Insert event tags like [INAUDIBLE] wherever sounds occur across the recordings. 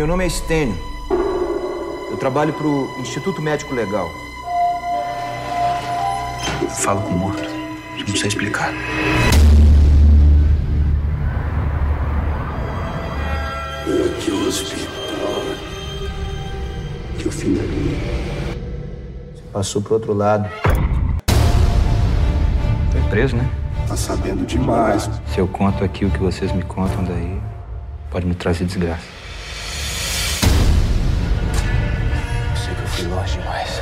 Meu nome é Estênio. Eu trabalho pro Instituto Médico Legal. Eu falo com o morto. Eu não sei explicar. aqui o hospital. Que o fim da linha. Passou pro outro lado. Foi preso, né? Tá sabendo demais. Se eu conto aqui o que vocês me contam daí, pode me trazer desgraça. Longe demais.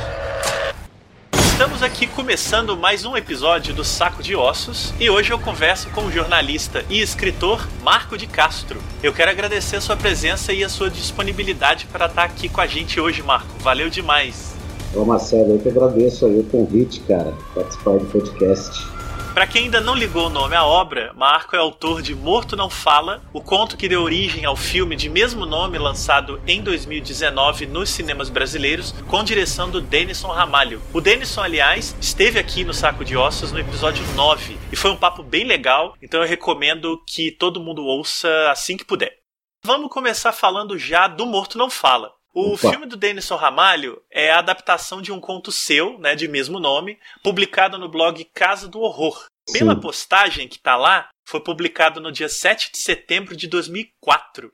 Estamos aqui começando mais um episódio do Saco de Ossos e hoje eu converso com o jornalista e escritor Marco de Castro. Eu quero agradecer a sua presença e a sua disponibilidade para estar aqui com a gente hoje, Marco. Valeu demais. Ô Marcelo, eu que agradeço aí o convite, cara, participar do podcast. Para quem ainda não ligou o nome à obra, Marco é autor de Morto Não Fala, o conto que deu origem ao filme de mesmo nome lançado em 2019 nos cinemas brasileiros, com direção do Denison Ramalho. O Denison, aliás, esteve aqui no Saco de Ossos no episódio 9 e foi um papo bem legal, então eu recomendo que todo mundo ouça assim que puder. Vamos começar falando já do Morto Não Fala. O Opa. filme do Denison Ramalho é a adaptação de um conto seu, né, de mesmo nome, publicado no blog Casa do Horror. Pela Sim. postagem que tá lá, foi publicado no dia 7 de setembro de 2004.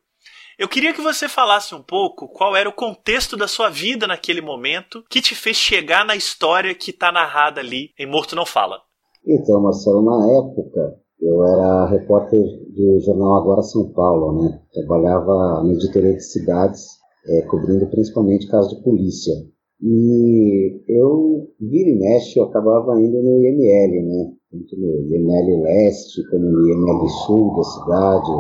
Eu queria que você falasse um pouco qual era o contexto da sua vida naquele momento que te fez chegar na história que tá narrada ali em Morto Não Fala. Então, Marcelo, na época eu era repórter do jornal Agora São Paulo, né? Trabalhava na editoria de cidades, eh, cobrindo principalmente casos de polícia. E eu, vira e mexe, eu acabava indo no IML, né? Tanto no IML Leste como no IML Sul da cidade,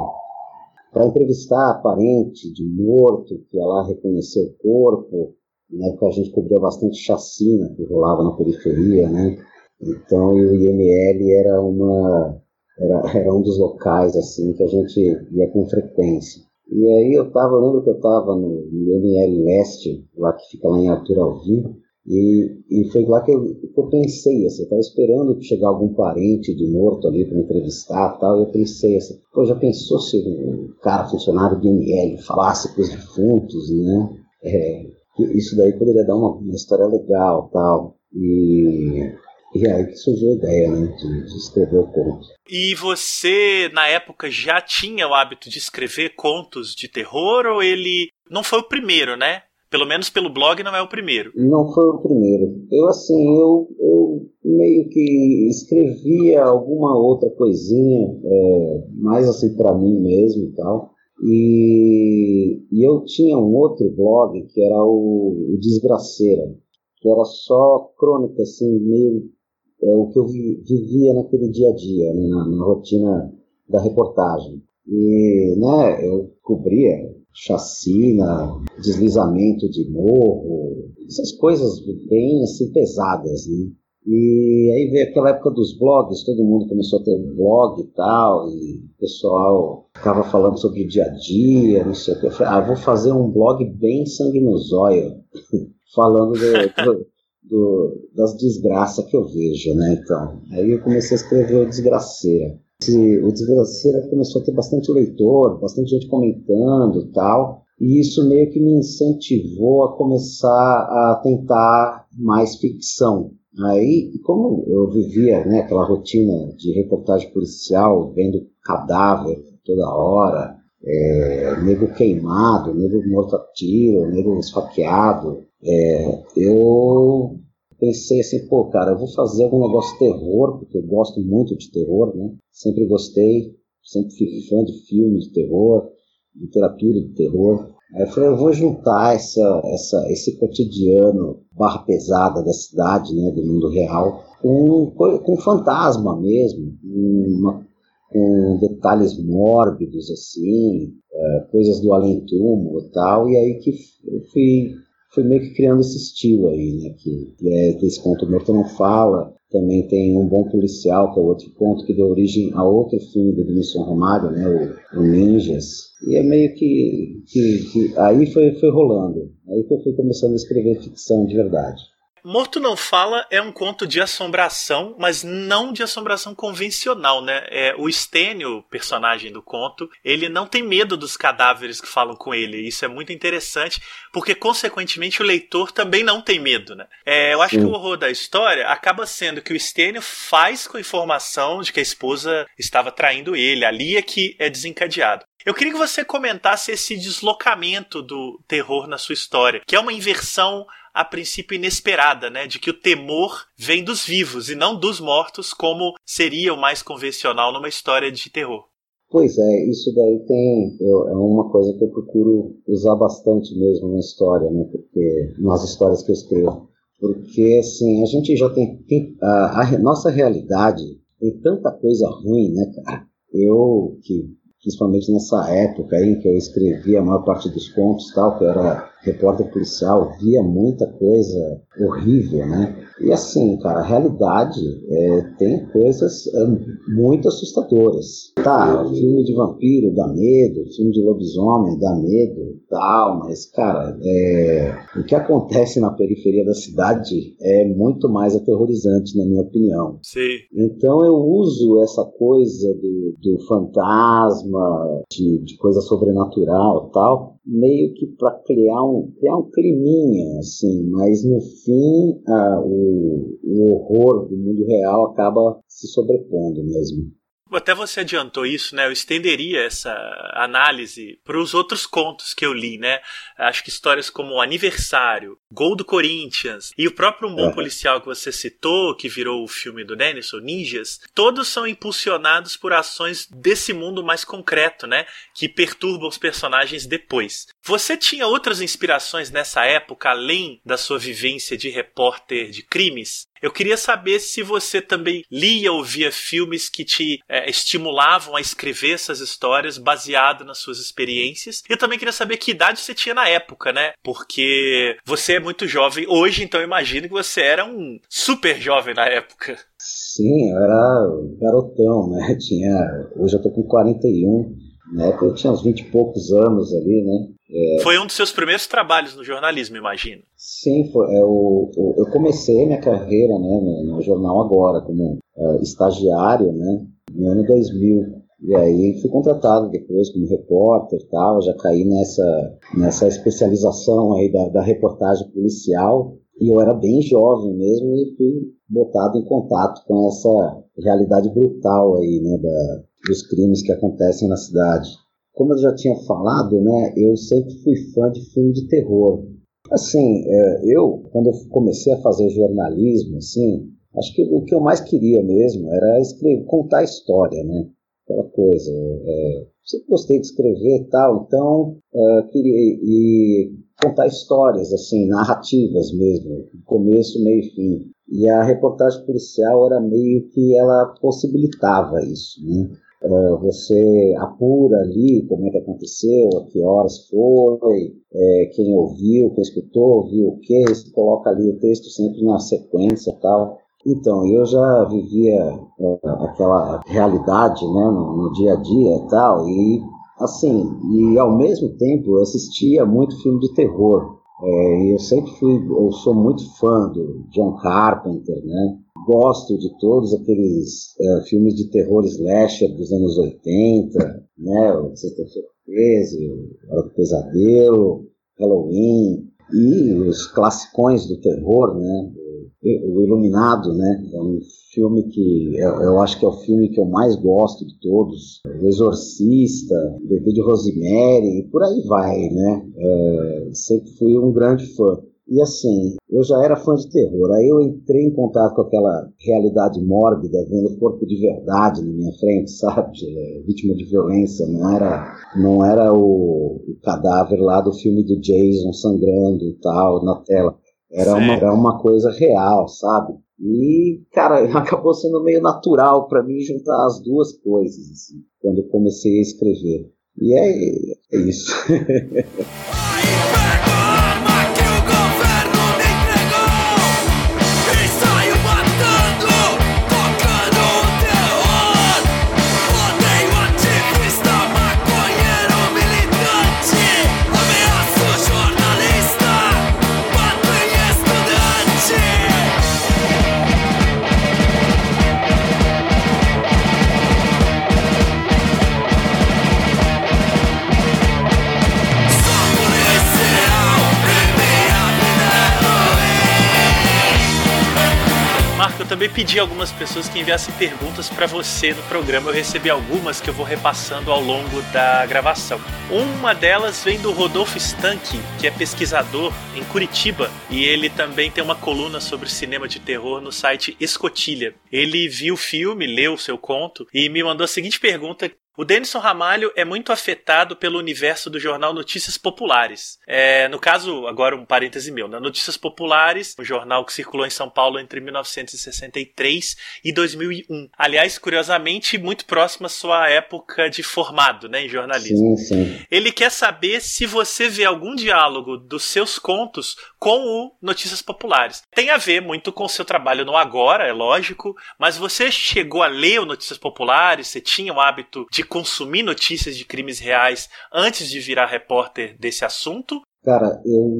para entrevistar parente de morto que lá reconhecer o corpo. Na época a gente cobria bastante chacina que rolava na periferia, né? Então o IML era uma era, era um dos locais assim que a gente ia com frequência. E aí eu tava, eu lembro que eu tava no IML Leste, lá que fica lá em Arthur Alvim, e, e foi lá que eu, que eu pensei, assim, eu tava esperando chegar algum parente de morto ali para entrevistar e tal, e eu pensei assim, pô, já pensou se um cara funcionário do IML falasse com os defuntos, né? É, isso daí poderia dar uma, uma história legal tal. E, e aí que surgiu a ideia, né, de, de escrever o conto. E você, na época, já tinha o hábito de escrever contos de terror ou ele não foi o primeiro, né? Pelo menos pelo blog não é o primeiro. Não foi o primeiro. Eu, assim, eu, eu meio que escrevia alguma outra coisinha, é, mais assim para mim mesmo e tal. E, e eu tinha um outro blog que era o, o Desgraceira, que era só crônica, assim, meio é, o que eu vi- vivia naquele dia a dia, né, na, na rotina da reportagem. E né, eu cobria chacina, deslizamento de morro, essas coisas bem assim pesadas, né? E aí veio aquela época dos blogs, todo mundo começou a ter blog e tal, e o pessoal ficava falando sobre o dia a dia, não sei o que. Eu falei, ah, vou fazer um blog bem sangue no zóio, [LAUGHS] falando do, do- das desgraças que eu vejo, né? Então, aí eu comecei a escrever o Desgraceira. Esse- o Desgraceira começou a ter bastante leitor, bastante gente comentando tal, e isso meio que me incentivou a começar a tentar mais ficção. Aí, como eu vivia né, aquela rotina de reportagem policial, vendo cadáver toda hora, é, nego queimado, nego morto a tiro, nego esfaqueado, é, eu pensei assim, pô, cara, eu vou fazer algum negócio de terror, porque eu gosto muito de terror, né? Sempre gostei, sempre fui fã de filmes de terror, literatura de terror. Aí eu falei, eu vou juntar essa, essa, esse cotidiano barra pesada da cidade, né, do mundo real, com, co- com fantasma mesmo, uma- com detalhes mórbidos, assim, é, coisas do além-túmulo e tal, e aí que eu fui fui meio que criando esse estilo aí, né? Que, é desse conto Morto Não Fala. Também tem Um Bom Policial, que é outro conto que deu origem a outro filme do Denilson Romário, né? O, o Ninjas. E é meio que, que, que aí foi, foi rolando. Aí que eu fui começando a escrever ficção de verdade. Morto Não Fala é um conto de assombração, mas não de assombração convencional, né? É, o Stênio, personagem do conto, ele não tem medo dos cadáveres que falam com ele. Isso é muito interessante, porque, consequentemente, o leitor também não tem medo, né? É, eu acho Sim. que o horror da história acaba sendo que o Stênio faz com a informação de que a esposa estava traindo ele. Ali é que é desencadeado. Eu queria que você comentasse esse deslocamento do terror na sua história, que é uma inversão a princípio inesperada, né, de que o temor vem dos vivos e não dos mortos, como seria o mais convencional numa história de terror. Pois é, isso daí tem eu, é uma coisa que eu procuro usar bastante mesmo na história, né, porque nas histórias que eu escrevo, porque assim a gente já tem, tem a, a nossa realidade tem tanta coisa ruim, né, cara. Eu que principalmente nessa época aí que eu escrevia a maior parte dos contos tal, que eu era repórter policial, via muita coisa horrível, né? E assim, cara, a realidade é, tem coisas é, muito assustadoras. Tá, filme de vampiro dá medo, filme de lobisomem dá medo, tal, mas, cara, é, o que acontece na periferia da cidade é muito mais aterrorizante, na minha opinião. Sim. Então eu uso essa coisa do, do fantasma, de, de coisa sobrenatural tal, meio que para criar um, criar um climinha, assim, mas no fim ah, o, o horror do mundo real acaba se sobrepondo mesmo. Até você adiantou isso, né? Eu estenderia essa análise para os outros contos que eu li, né? Acho que histórias como Aniversário, Gol do Corinthians e o próprio Um Bom. Policial que você citou, que virou o filme do Denison, Ninjas, todos são impulsionados por ações desse mundo mais concreto, né? Que perturbam os personagens depois. Você tinha outras inspirações nessa época, além da sua vivência de repórter de crimes? Eu queria saber se você também lia ou via filmes que te é, estimulavam a escrever essas histórias baseado nas suas experiências. Eu também queria saber que idade você tinha na época, né? Porque você é muito jovem hoje, então eu imagino que você era um super jovem na época. Sim, eu era garotão, né? Tinha, hoje eu tô com 41, né? Eu tinha uns 20 e poucos anos ali, né? É... Foi um dos seus primeiros trabalhos no jornalismo, imagino. Sim, foi, é, o, o, eu comecei minha carreira né, no, no jornal agora, como uh, estagiário, né, no ano 2000. E aí fui contratado depois como repórter e tal, já caí nessa, nessa especialização aí da, da reportagem policial. E eu era bem jovem mesmo e fui botado em contato com essa realidade brutal aí, né, da, dos crimes que acontecem na cidade como eu já tinha falado, né, eu sempre fui fã de filme de terror. Assim, é, eu, quando eu comecei a fazer jornalismo, assim, acho que o que eu mais queria mesmo era escrever, contar história, né? Aquela coisa. É, sempre gostei de escrever e tal, então é, queria e contar histórias, assim, narrativas mesmo, começo, meio e fim. E a reportagem policial era meio que ela possibilitava isso, né? Uh, você apura ali como é que aconteceu, a que horas foi, é, quem ouviu, quem escutou, ouviu o que, você coloca ali o texto sempre na sequência tal. Então, eu já vivia uh, aquela realidade né, no, no, dia a dia e tal, e assim, e ao mesmo tempo eu assistia muito filme de terror. É, eu sempre fui, eu sou muito fã do John Carpenter, né? Gosto de todos aqueles uh, filmes de terror slasher dos anos 80, né? O Sexta-feira 13, Hora do Pesadelo, Halloween e os classicões do terror, né? O Iluminado, né? É um filme que eu, eu, acho que é o filme que eu mais gosto de todos. O Exorcista, Bebê de Rosemary, e por aí vai, né? É, sempre fui um grande fã. E assim, eu já era fã de terror. Aí eu entrei em contato com aquela realidade mórbida, vendo o corpo de verdade na minha frente, [LAUGHS] sabe? É, vítima de violência. Não era, não era o, o, cadáver lá do filme do Jason sangrando e tal na tela. Era, uma, era uma coisa real, sabe? E, cara, [LAUGHS] acabou sendo meio natural para mim juntar as duas coisas, assim, quando eu comecei a escrever. E é, é isso. [LAUGHS] pedi a algumas pessoas que enviassem perguntas para você no programa. Eu recebi algumas que eu vou repassando ao longo da gravação. Uma delas vem do Rodolfo Stank, que é pesquisador em Curitiba, e ele também tem uma coluna sobre cinema de terror no site Escotilha. Ele viu o filme, leu o seu conto e me mandou a seguinte pergunta o Denison Ramalho é muito afetado pelo universo do jornal Notícias Populares. É, no caso, agora um parêntese meu, né? Notícias Populares, um jornal que circulou em São Paulo entre 1963 e 2001. Aliás, curiosamente, muito próximo à sua época de formado né, em jornalismo. Sim, sim. Ele quer saber se você vê algum diálogo dos seus contos com o Notícias Populares. Tem a ver muito com o seu trabalho no Agora, é lógico, mas você chegou a ler o Notícias Populares? Você tinha o hábito de consumir notícias de crimes reais antes de virar repórter desse assunto? Cara, eu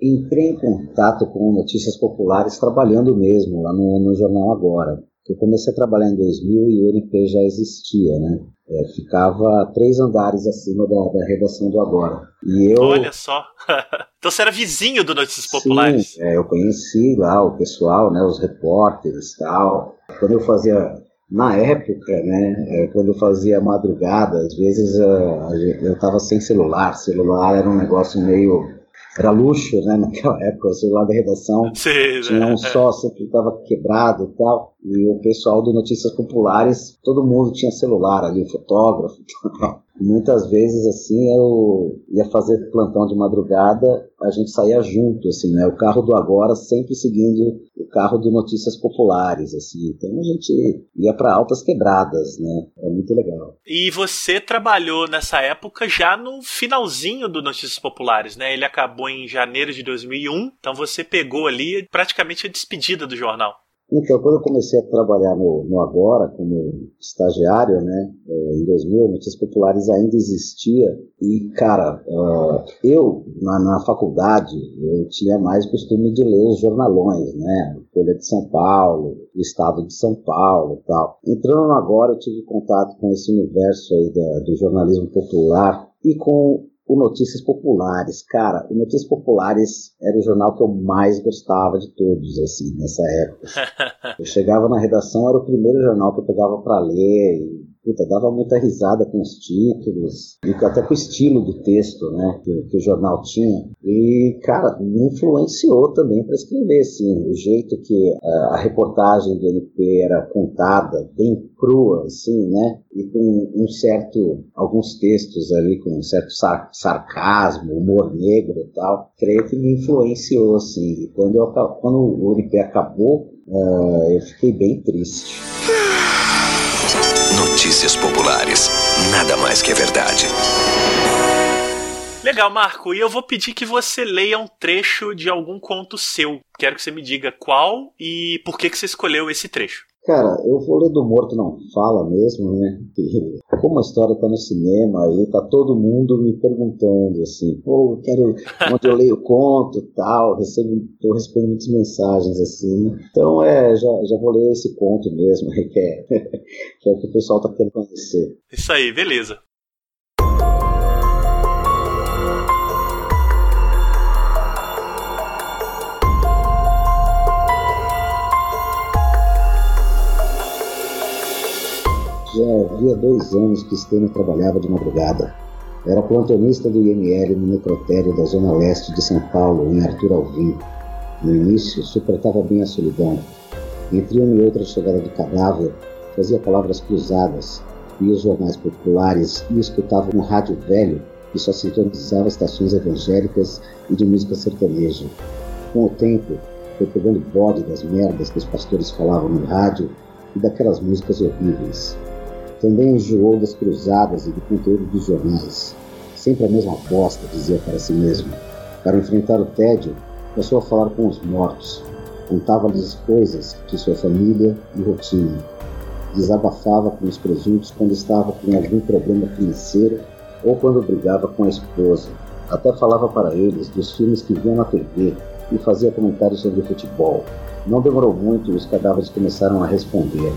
entrei em contato com notícias populares trabalhando mesmo lá no, no jornal Agora. Eu comecei a trabalhar em 2000 e o NP já existia, né? É, ficava três andares acima da, da, redação do Agora. E eu... Olha só! [LAUGHS] então você era vizinho do Notícias Populares? Sim, é, eu conheci lá o pessoal, né, os repórteres e tal. Quando eu fazia na época, né, é, quando eu fazia madrugada, às vezes uh, eu estava sem celular, celular era um negócio meio era luxo, né, [LAUGHS] naquela época, o celular da redação Sim, tinha um só, sempre estava quebrado e tal, e o pessoal do Notícias Populares, todo mundo tinha celular ali, fotógrafo, [LAUGHS] muitas vezes assim eu ia fazer plantão de madrugada, a gente saía junto, assim, né? O carro do agora sempre seguindo o carro do Notícias Populares, assim. Então a gente ia para altas quebradas, né? É muito legal. E você trabalhou nessa época já no finalzinho do Notícias Populares, né? Ele acabou em janeiro de 2001, então você pegou ali praticamente a despedida do jornal. Então, quando eu comecei a trabalhar no, no Agora, como estagiário, né, é, em 2000, Notícias Populares ainda existia. E, cara, uh, eu, na, na, faculdade, eu tinha mais costume de ler os jornalões, né, Folha de São Paulo, o Estado de São Paulo tal. Entrando no Agora, eu tive contato com esse universo aí da, do jornalismo popular e com o Notícias Populares. Cara, o Notícias Populares era o jornal que eu mais gostava de todos, assim, nessa época. [LAUGHS] Eu chegava na redação, era o primeiro jornal que eu pegava para ler, e puta, dava muita risada com os títulos, e até com o estilo do texto, né, que, que o jornal tinha. E, cara, me influenciou também para escrever, assim, o jeito que uh, a reportagem do NP era contada, bem crua, assim, né, e com um certo, alguns textos ali com um certo sar sarcasmo, humor negro e tal, creio que me influenciou, assim. E quando, eu, quando o NP acabou, uh, eu fiquei bem triste. Notícias populares. Nada mais que a verdade. Legal, Marco. E eu vou pedir que você leia um trecho de algum conto seu. Quero que você me diga qual e por que, que você escolheu esse trecho. Cara, eu vou ler do Morto Não Fala mesmo, né? [LAUGHS] como a história tá no cinema aí, tá todo mundo me perguntando assim, pô, eu quero [LAUGHS] onde eu leio conto tal, recebo, tô recebendo muitas mensagens assim. Então é, já, já vou ler esse conto mesmo, que é, [LAUGHS] que é o que o pessoal tá querendo conhecer. Isso aí, beleza. Já havia dois anos que Stênio trabalhava de madrugada. Era plantonista do IML no necrotério da zona leste de São Paulo, em Arthur Alvim. No início, suportava bem a solidão. Entre uma e outra chegada de cadáver, fazia palavras cruzadas, via os jornais populares e escutava um rádio velho que só sintonizava estações evangélicas e de música sertaneja. Com o tempo, foi pegando bode das merdas que os pastores falavam no rádio e daquelas músicas horríveis. Também enjoou das cruzadas e do conteúdo dos jornais. Sempre a mesma bosta, dizia para si mesmo. Para enfrentar o tédio, passou a falar com os mortos. Contava-lhes coisas de sua família e rotina. Desabafava com os presuntos quando estava com algum problema financeiro ou quando brigava com a esposa. Até falava para eles dos filmes que viam na TV e fazia comentários sobre futebol. Não demorou muito e os cadáveres começaram a responder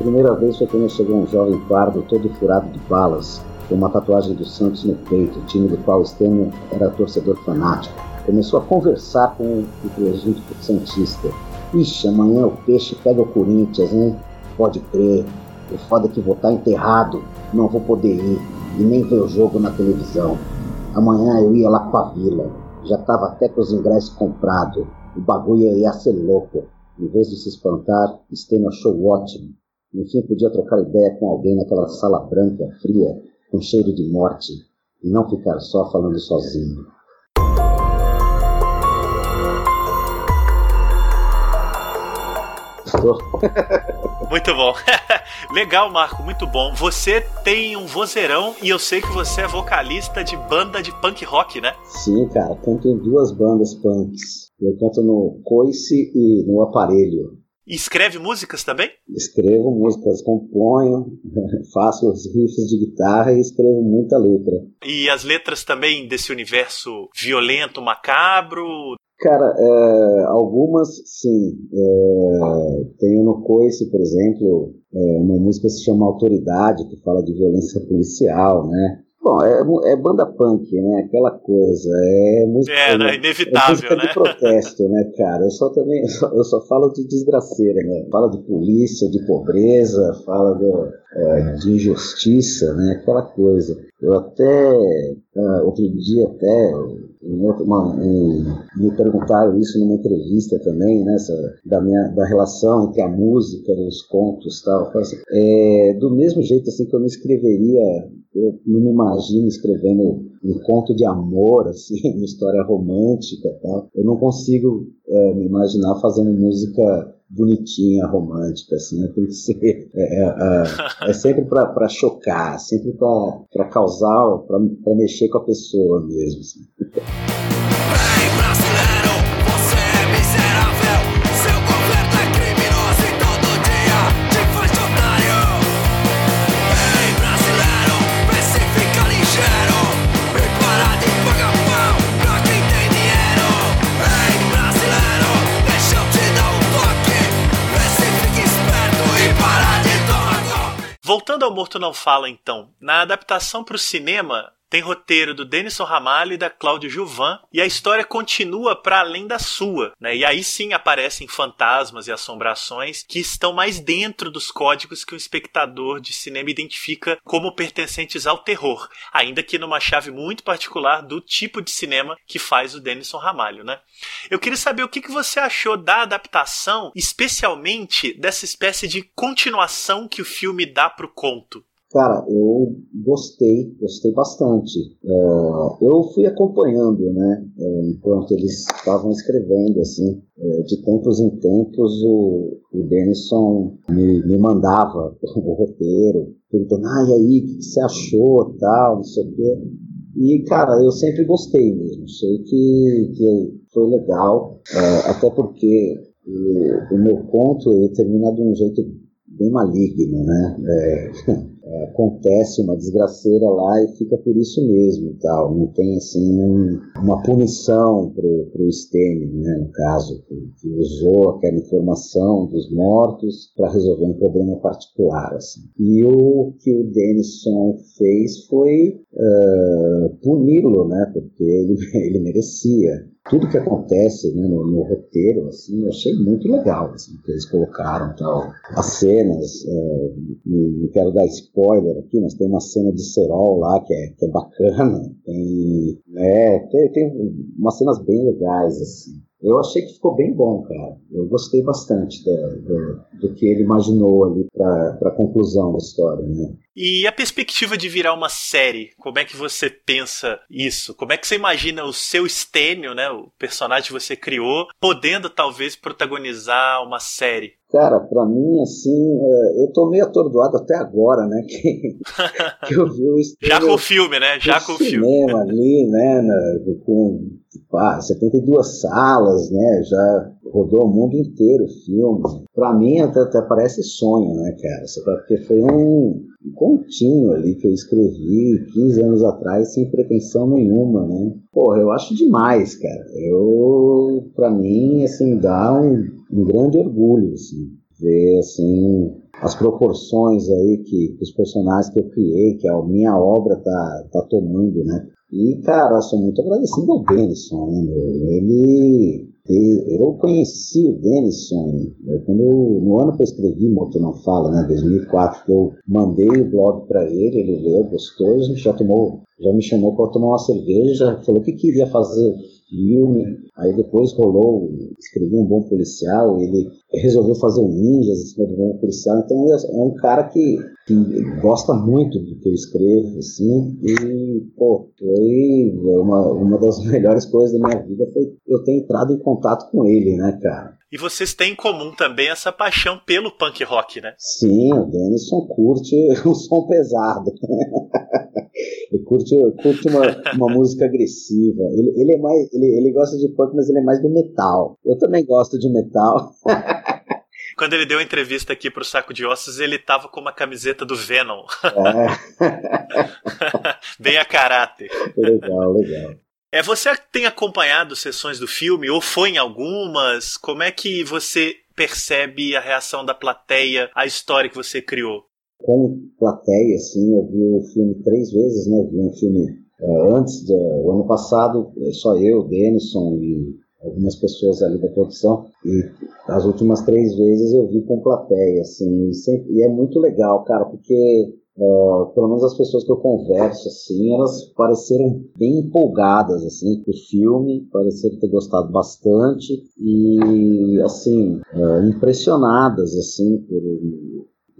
primeira vez foi quando chegou um jovem pardo todo furado de balas, com uma tatuagem do Santos no peito, time do qual Stênio era torcedor fanático. Começou a conversar com o presunto santista. Ixi, amanhã o peixe pega o Corinthians, né? Pode crer. O foda é que vou estar enterrado, não vou poder ir e nem ver o jogo na televisão. Amanhã eu ia lá pra vila, já tava até com os ingressos comprados. O bagulho ia ser louco. Em vez de se espantar, Steno achou ótimo. Enfim, podia trocar ideia com alguém naquela sala branca, fria, com cheiro de morte, e não ficar só falando sozinho. [LAUGHS] Muito bom. [LAUGHS] Legal, Marco, muito bom. Você tem um vozeirão e eu sei que você é vocalista de banda de punk rock, né? Sim, cara, canto em duas bandas punks. Eu canto no Coice e no Aparelho. E escreve músicas também? Escrevo músicas, componho, [LAUGHS] faço os riffs de guitarra e escrevo muita letra. E as letras também desse universo violento, macabro? Cara, é, algumas sim. É, tenho no Coice, por exemplo, é, uma música que se chama Autoridade, que fala de violência policial, né? Bom, é, é, banda punk, né? Aquela coisa. É música, é, né? inevitável, é música né? de protesto, né, cara? Eu só também eu só, eu falo de desgraceira, né? Fala de polícia, de pobreza, fala de, é, de injustiça, né? Aquela coisa. Eu até uh, outro dia até uma, um, me perguntaram isso numa entrevista também, né, da, minha, da relação entre a música e os contos tal. Assim, é, do mesmo jeito assim que eu não escreveria, eu não me imagino escrevendo um conto de amor, assim, [LAUGHS] uma história romântica tal. Eu não consigo é, me imaginar fazendo música bonitinha, romântica, assim, né? tem que ser é, é, é, sempre para chocar, sempre para causar, para mexer com a pessoa mesmo. Assim. Voltando ao Morto Não Fala, então, na adaptação para o cinema, tem roteiro do Denison Ramalho e da Cláudio Juvan, e a história continua para além da sua, né? E aí sim aparecem fantasmas e assombrações que estão mais dentro dos códigos que o espectador de cinema identifica como pertencentes ao terror, ainda que numa chave muito particular do tipo de cinema que faz o Denison Ramalho, né? Eu queria saber o que você achou da adaptação, especialmente dessa espécie de continuação que o filme dá pro conto. Cara, eu gostei, gostei bastante. É, eu fui acompanhando, né, é, enquanto eles estavam escrevendo, assim, é, de tempos em tempos o, o Denison me, me mandava [LAUGHS] o roteiro, perguntando, ah, e aí, o que você achou, tal, não sei o quê. E, cara, eu sempre gostei mesmo, sei que, que foi legal, é, até porque o, o meu conto ele termina de um jeito bem maligno, né? É, [LAUGHS] é, acontece uma desgraceira lá e fica por isso mesmo tal. Não tem assim um, uma punição pro, pro Stênio, né, no caso, que, que, usou aquela informação dos mortos para resolver um problema particular. Assim. E o que o Denison fez foi uh, puni-lo, né, porque ele, [LAUGHS] ele merecia tudo que acontece né, no, no, roteiro, assim, eu achei muito legal, assim, que eles colocaram tal. As cenas, uh, não quero dar spoiler aqui, mas tem uma cena de Serol lá que é, que é bacana, [LAUGHS] tem, né, tem, tem umas cenas bem legais, assim. Eu achei que ficou bem bom, cara. Eu gostei bastante do, do, do que ele imaginou ali para a conclusão da história, né? E a perspectiva de virar uma série, como é que você pensa isso? Como é que você imagina o seu Stênio, né, o personagem que você criou, podendo talvez protagonizar uma série? Cara, para mim, assim, é, eu tô meio atordoado até agora, né? [LAUGHS] Que, que eu vi o [LAUGHS] Stênio Já com o filme, né? Já com o filme. ali, né? Com pá, 72 salas, né? Já rodou o mundo inteiro o filme. Pra mim até, até parece sonho, né, cara? Porque foi um, continho ali que eu escrevi 15 anos atrás sem pretensão nenhuma, né? Porra, eu acho demais, cara. Eu, pra mim, assim, dá um, um grande orgulho, assim, ver, assim, as proporções aí que os personagens que eu criei, que a minha obra tá, tá tomando, né? E, cara, sou muito agradecido ao Denison, né, meu? Ele eu conheci o Denison quando eu, no ano que eu escrevi Morto Não Fala, né, 2004, que eu mandei o blog para ele, ele leu, gostou, já tomou, já me chamou para tomar uma cerveja, falou que queria fazer filme, aí depois rolou, escrevi um bom policial, ele resolveu fazer um ninjas em cima do bom policial, então é um cara que, que gosta muito do que eu escrevo, assim, e, pô, foi uma, uma das [LAUGHS] melhores coisas da minha vida foi eu ter entrado em contato com ele, né, cara. E vocês têm em comum também essa paixão pelo punk rock, né? Sim, o Denison curte [LAUGHS] o som pesado. [LAUGHS] ele curte, curte uma, uma música agressiva. Ele, ele, é mais, ele, ele gosta de punk, mas ele é mais do metal. Eu também gosto de metal. [LAUGHS] Quando ele deu a entrevista aqui pro Saco de Ossos, ele tava com uma camiseta do Venom. É. [LAUGHS] Bem a caráter. Legal, legal. É, você tem acompanhado sessões do filme ou foi em algumas? Como é que você percebe a reação da plateia à história que você criou? Com plateia, sim, eu vi o filme três vezes, né? Eu vi um filme é, antes do ano passado, é, só eu, Denison e algumas pessoas ali da produção e as últimas três vezes eu vi com plateia, assim, e, sempre, e é muito legal, cara, porque Uh, pelo menos as pessoas que eu converso, assim, elas pareceram bem empolgadas, assim, com o filme, pareceram ter gostado bastante e, assim, uh, impressionadas, assim, por,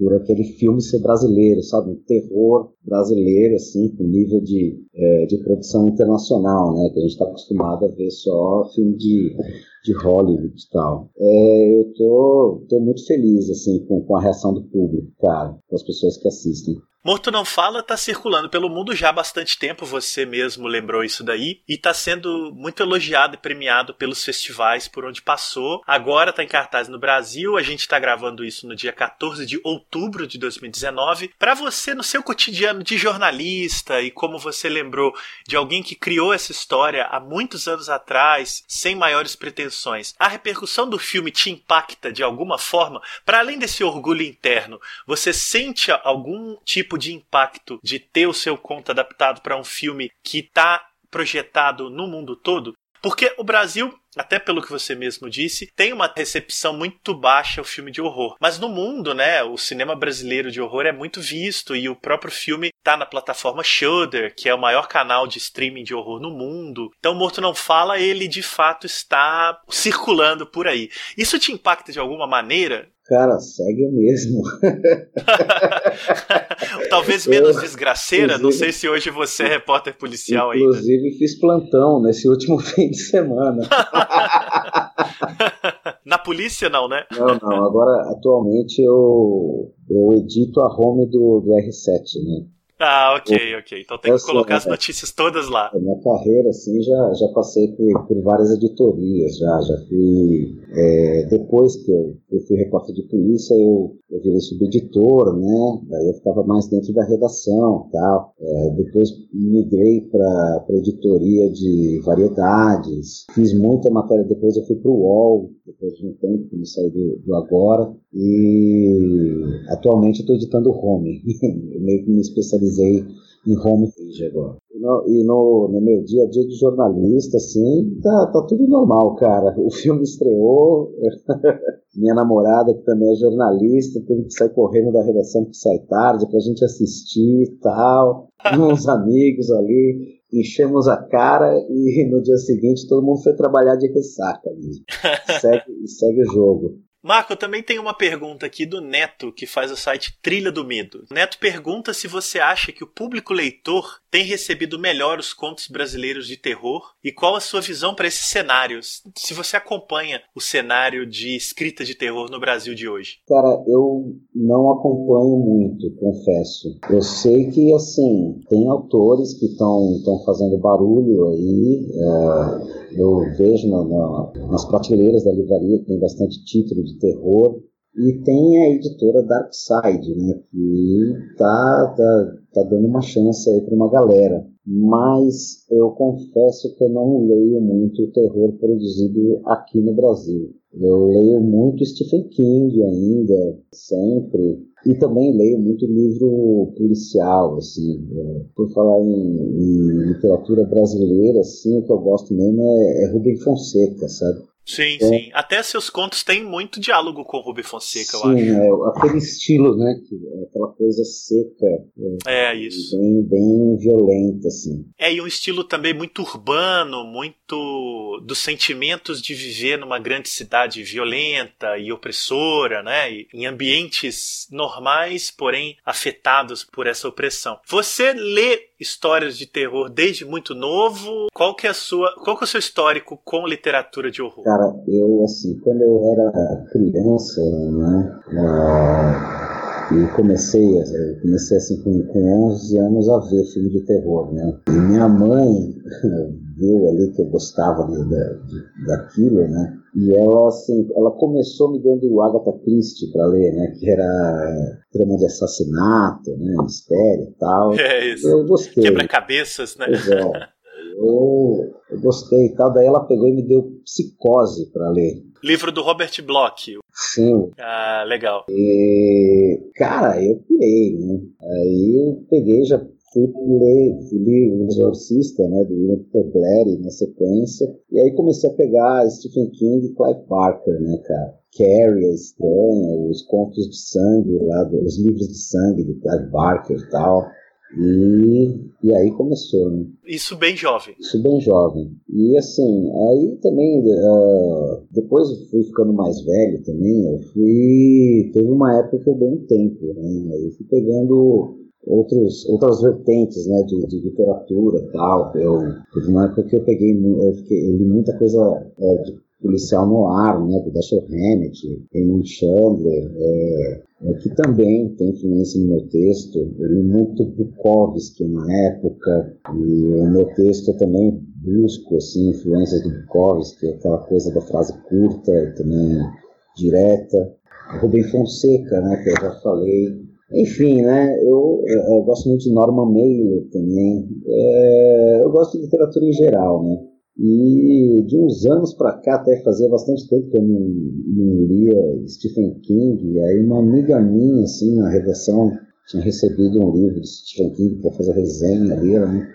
por aquele filme ser brasileiro, sabe? Um terror brasileiro, assim, com nível de, é, de produção internacional, né? Que a gente está acostumado a ver só filme de, de Hollywood e tal. É, eu tô, tô muito feliz, assim, com, com a reação do público, cara, com as pessoas que assistem. Morto Não Fala está circulando pelo mundo já há bastante tempo, você mesmo lembrou isso daí, e está sendo muito elogiado e premiado pelos festivais por onde passou. Agora está em cartaz no Brasil, a gente está gravando isso no dia 14 de outubro de 2019. Para você, no seu cotidiano de jornalista e como você lembrou de alguém que criou essa história há muitos anos atrás, sem maiores pretensões, a repercussão do filme te impacta de alguma forma? Para além desse orgulho interno, você sente algum tipo tipo de impacto de ter o seu conto adaptado para um filme que está projetado no mundo todo? Porque o Brasil, até pelo que você mesmo disse, tem uma recepção muito baixa ao filme de horror. Mas no mundo, né, o cinema brasileiro de horror é muito visto e o próprio filme está na plataforma Shudder, que é o maior canal de streaming de horror no mundo. Então, Morto Não Fala, ele de fato está circulando por aí. Isso te impacta de alguma maneira? Cara, segue o mesmo. [LAUGHS] Talvez menos eu, desgraceira, não sei se hoje você é repórter policial inclusive, ainda. Inclusive fiz plantão nesse último [LAUGHS] fim de semana. [LAUGHS] Na polícia não, né? Não, não. Agora, atualmente eu, eu edito a home do, do R7, né? Ah, ok, ok. Então tem que colocar as notícias todas lá. Minha carreira, assim, já, já passei por, por várias editorias, já, já fui. É, depois que eu, eu fui repórter de polícia, eu, eu virei subeditor, né? Daí eu ficava mais dentro da redação tal. É, depois migrei para editoria de variedades, fiz muita matéria, depois eu fui para o UOL, depois de um tempo que me saí do, do Agora, e atualmente eu estou editando Home. [LAUGHS] eu meio que me especializei em home page agora. E, no, e no, no, meu dia a dia de jornalista, assim, tá, tá tudo normal, cara. O filme estreou, [LAUGHS] minha namorada, que também é jornalista, teve que sair correndo da redação que sai tarde pra gente assistir e tal. Uns amigos ali, enchemos a cara e no dia seguinte todo mundo foi trabalhar de ressaca mesmo. [LAUGHS] segue, segue o jogo. Marco, também tem uma pergunta aqui do Neto, que faz o site Trilha do Medo. Neto pergunta se você acha que o público leitor tem recebido melhor os contos brasileiros de terror e qual a sua visão para esses cenários. Se você acompanha o cenário de escrita de terror no Brasil de hoje. Cara, eu não acompanho muito, confesso. Eu sei que, assim, tem autores que estão fazendo barulho aí. É eu vejo na, na, nas prateleiras da livraria que tem bastante título de terror. E tem a editora Darkside, né, que tá, tá, tá dando uma chance aí para uma galera. Mas eu confesso que eu não leio muito o terror produzido aqui no Brasil. Eu leio muito Stephen King ainda, sempre. E também leio muito livro policial, assim. É, por falar em, em, literatura brasileira, assim, o que eu gosto mesmo é, é Rubem Fonseca, sabe? Sim, é. sim. Até seus contos têm muito diálogo com o Rubem Fonseca, sim, eu acho. É, aquele estilo, né? É aquela coisa seca. É, é isso. Bem, bem violenta, assim. É, e um estilo também muito urbano, muito dos sentimentos de viver numa grande cidade violenta e opressora, né? E em ambientes normais, porém afetados por essa opressão. Você lê histórias de terror desde muito novo? Qual que é a sua, qual que é o seu histórico com literatura de horror? Cara, eu assim, quando eu era criança, né, uh, e comecei, comecei assim com, com 11 anos a ver filme de terror, né? E minha mãe [LAUGHS] viu ali que eu gostava de, de, daquilo, né? E ela, assim, ela começou me dando o Agatha Christie para ler, né? Que era trama de assassinato, né? Mistério e tal. [LAUGHS] É isso. Eu gostei. Quebra-cabeças, né? Pois é. Eu, eu, gostei e tal. Daí ela pegou e me deu Psicose para ler. Livro do Robert Bloch. Sim. Ah, legal. E, cara, eu pirei, né? Aí eu peguei, já fui ler O Exorcista, né, do William Peter Blatty na sequência, e aí comecei a pegar Stephen King e Clive Barker, né, cara. Carrie, a Estranha, os contos de sangue lá, os livros de sangue de Clive Barker e tal. E, e aí começou, né? Isso bem jovem. Isso bem jovem. E assim, aí também, uh, depois eu fui ficando mais velho também, eu fui. Teve uma época que eu dei um tempo, né? Aí eu fui pegando outros, outras vertentes né, de, de literatura tal. Eu, teve uma época que eu peguei, eu, fiquei, eu li muita coisa é, de policial no ar, né, do Dashiell Hammett, Raymond Chandler, é, é, que também tem influência no meu texto. Eu li muito Bukowski na época, e o meu texto eu também busco assim, influências do Bukowski, aquela coisa da frase curta e também direta. Rubem Fonseca, né, que eu já falei, enfim, né, eu, eu, eu, gosto muito de Norman Mailer também. É, eu gosto de literatura em geral, né. E de uns anos para cá, até fazia bastante tempo que eu não, não lia Stephen King. E aí uma amiga minha, assim, na redação, tinha recebido um livro de Stephen King para fazer resenha ali, me,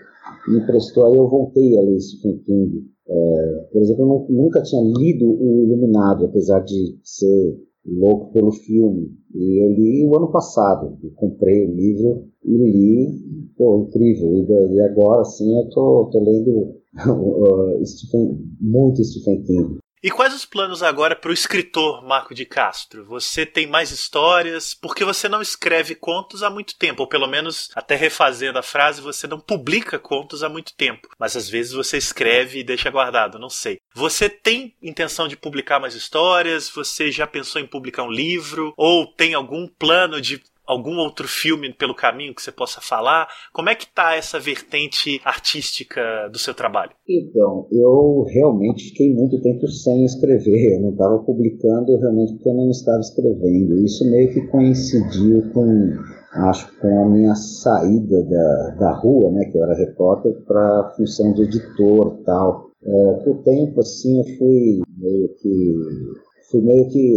me emprestou, aí eu voltei a ler Stephen King. É, por exemplo, eu nunca tinha lido O Iluminado, apesar de ser louco pelo filme. E eu li o ano passado, eu comprei o livro e li, pô, incrível. E, agora, sim, eu tô, tô lendo [LAUGHS] uh, Stephen, muito Stephen King. E quais os planos agora para o escritor Marco de Castro? Você tem mais histórias? Porque você não escreve contos há muito tempo, ou pelo menos, até refazendo a frase, você não publica contos há muito tempo. Mas às vezes você escreve e deixa guardado, não sei. Você tem intenção de publicar mais histórias? Você já pensou em publicar um livro? Ou tem algum plano de algum outro filme pelo caminho que você possa falar? Como é que está essa vertente artística do seu trabalho? Então, eu realmente fiquei muito tempo sem escrever. Eu não estava publicando realmente porque eu não estava escrevendo. Isso meio que coincidiu com, acho, com a minha saída da, da rua, né, que eu era repórter, para a função de editor tal. É, por tempo, assim, eu fui meio que fui meio que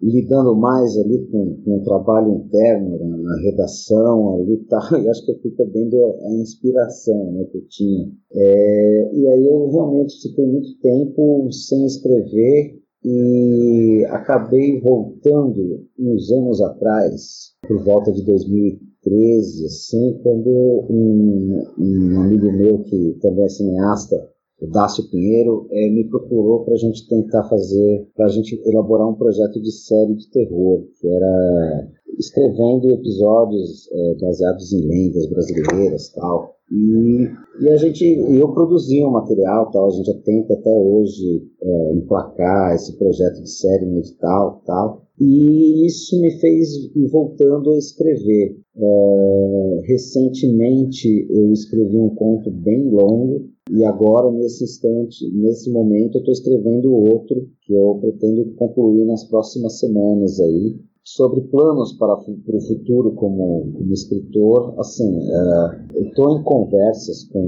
lidando mais ali com, com o trabalho interno na, na redação ali [LAUGHS] tá e acho que eu fui perdendo a, a inspiração né, que eu tinha. É, e aí eu realmente fiquei muito tempo sem escrever e acabei voltando uns anos atrás por volta de 2013 assim quando um, um amigo meu que também é cineasta o Dácio Pinheiro é, me procurou para a gente tentar fazer, para a gente elaborar um projeto de série de terror, que era escrevendo episódios é, baseados em lendas brasileiras tal. E, e a gente, eu produzi um material tal, a gente tenta até hoje é, emplacar esse projeto de série no edital tal. E isso me fez ir voltando a escrever. Uh, recentemente eu escrevi um conto bem longo e agora, nesse instante, nesse momento, eu estou escrevendo outro que eu pretendo concluir nas próximas semanas aí, sobre planos para, para o futuro como, como escritor, assim, uh, eu estou em conversas com,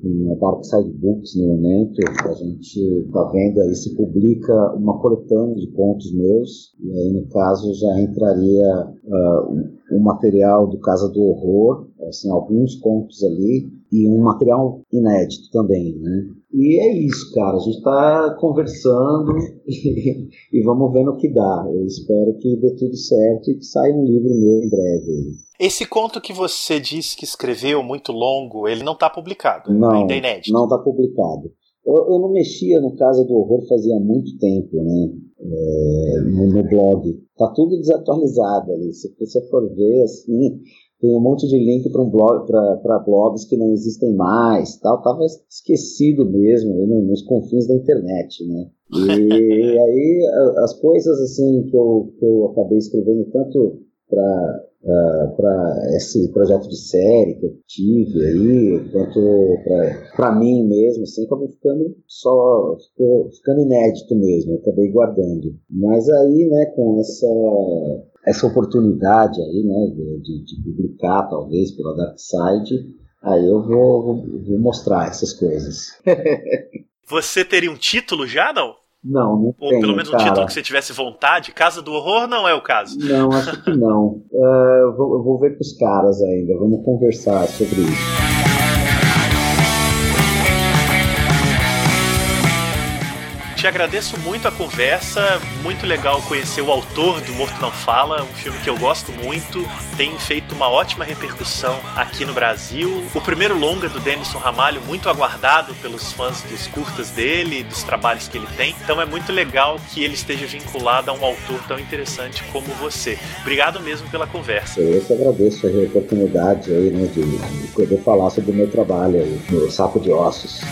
com a Dark Side Books no momento, a gente está vendo aí se publica uma coletânea de contos meus, e aí no caso já entraria uh, o material do Casa do Horror, assim, alguns contos ali, e um material inédito também, né? E é isso, cara. A gente está conversando [LAUGHS] e, e, vamos ver no que dá. Eu espero que dê tudo certo e que saia um livro meu em breve. Esse conto que você disse que escreveu, muito longo, ele não está publicado, não, ainda é inédito. Não está publicado. Eu, eu, não mexia no Casa do Horror fazia muito tempo, né? É, no, no, blog. Tá tudo desatualizado ali. Se você for ver, assim, tem um monte de link para um blog, para blogs que não existem mais, tal, tava esquecido mesmo né, nos confins da internet, né? E [LAUGHS] aí as coisas assim que eu, que eu acabei escrevendo tanto para uh, para esse projeto de série que eu tive aí, quanto para mim mesmo, assim, acabou ficando só ficou, ficando inédito mesmo, acabei guardando. Mas aí, né, com essa essa oportunidade aí, né, de, de publicar talvez pela Dark Side, aí eu vou, vou, vou mostrar essas coisas. [LAUGHS] Você teria um título já, não? Não, não Ou pelo menos um cara. título que você tivesse vontade? Casa do Horror não é o caso. Não, acho que não. Uh, eu, vou, eu vou ver com os caras ainda, vamos conversar sobre isso. Te agradeço muito a conversa, muito legal conhecer o autor do Morto Não Fala, um filme que eu gosto muito, tem feito uma ótima repercussão aqui no Brasil. O primeiro longa do Denison Ramalho, muito aguardado pelos fãs dos curtas dele, dos trabalhos que ele tem. Então é muito legal que ele esteja vinculado a um autor tão interessante como você. Obrigado mesmo pela conversa. Eu que agradeço a oportunidade aí, né, de poder falar sobre o meu trabalho aí, no Saco de Ossos.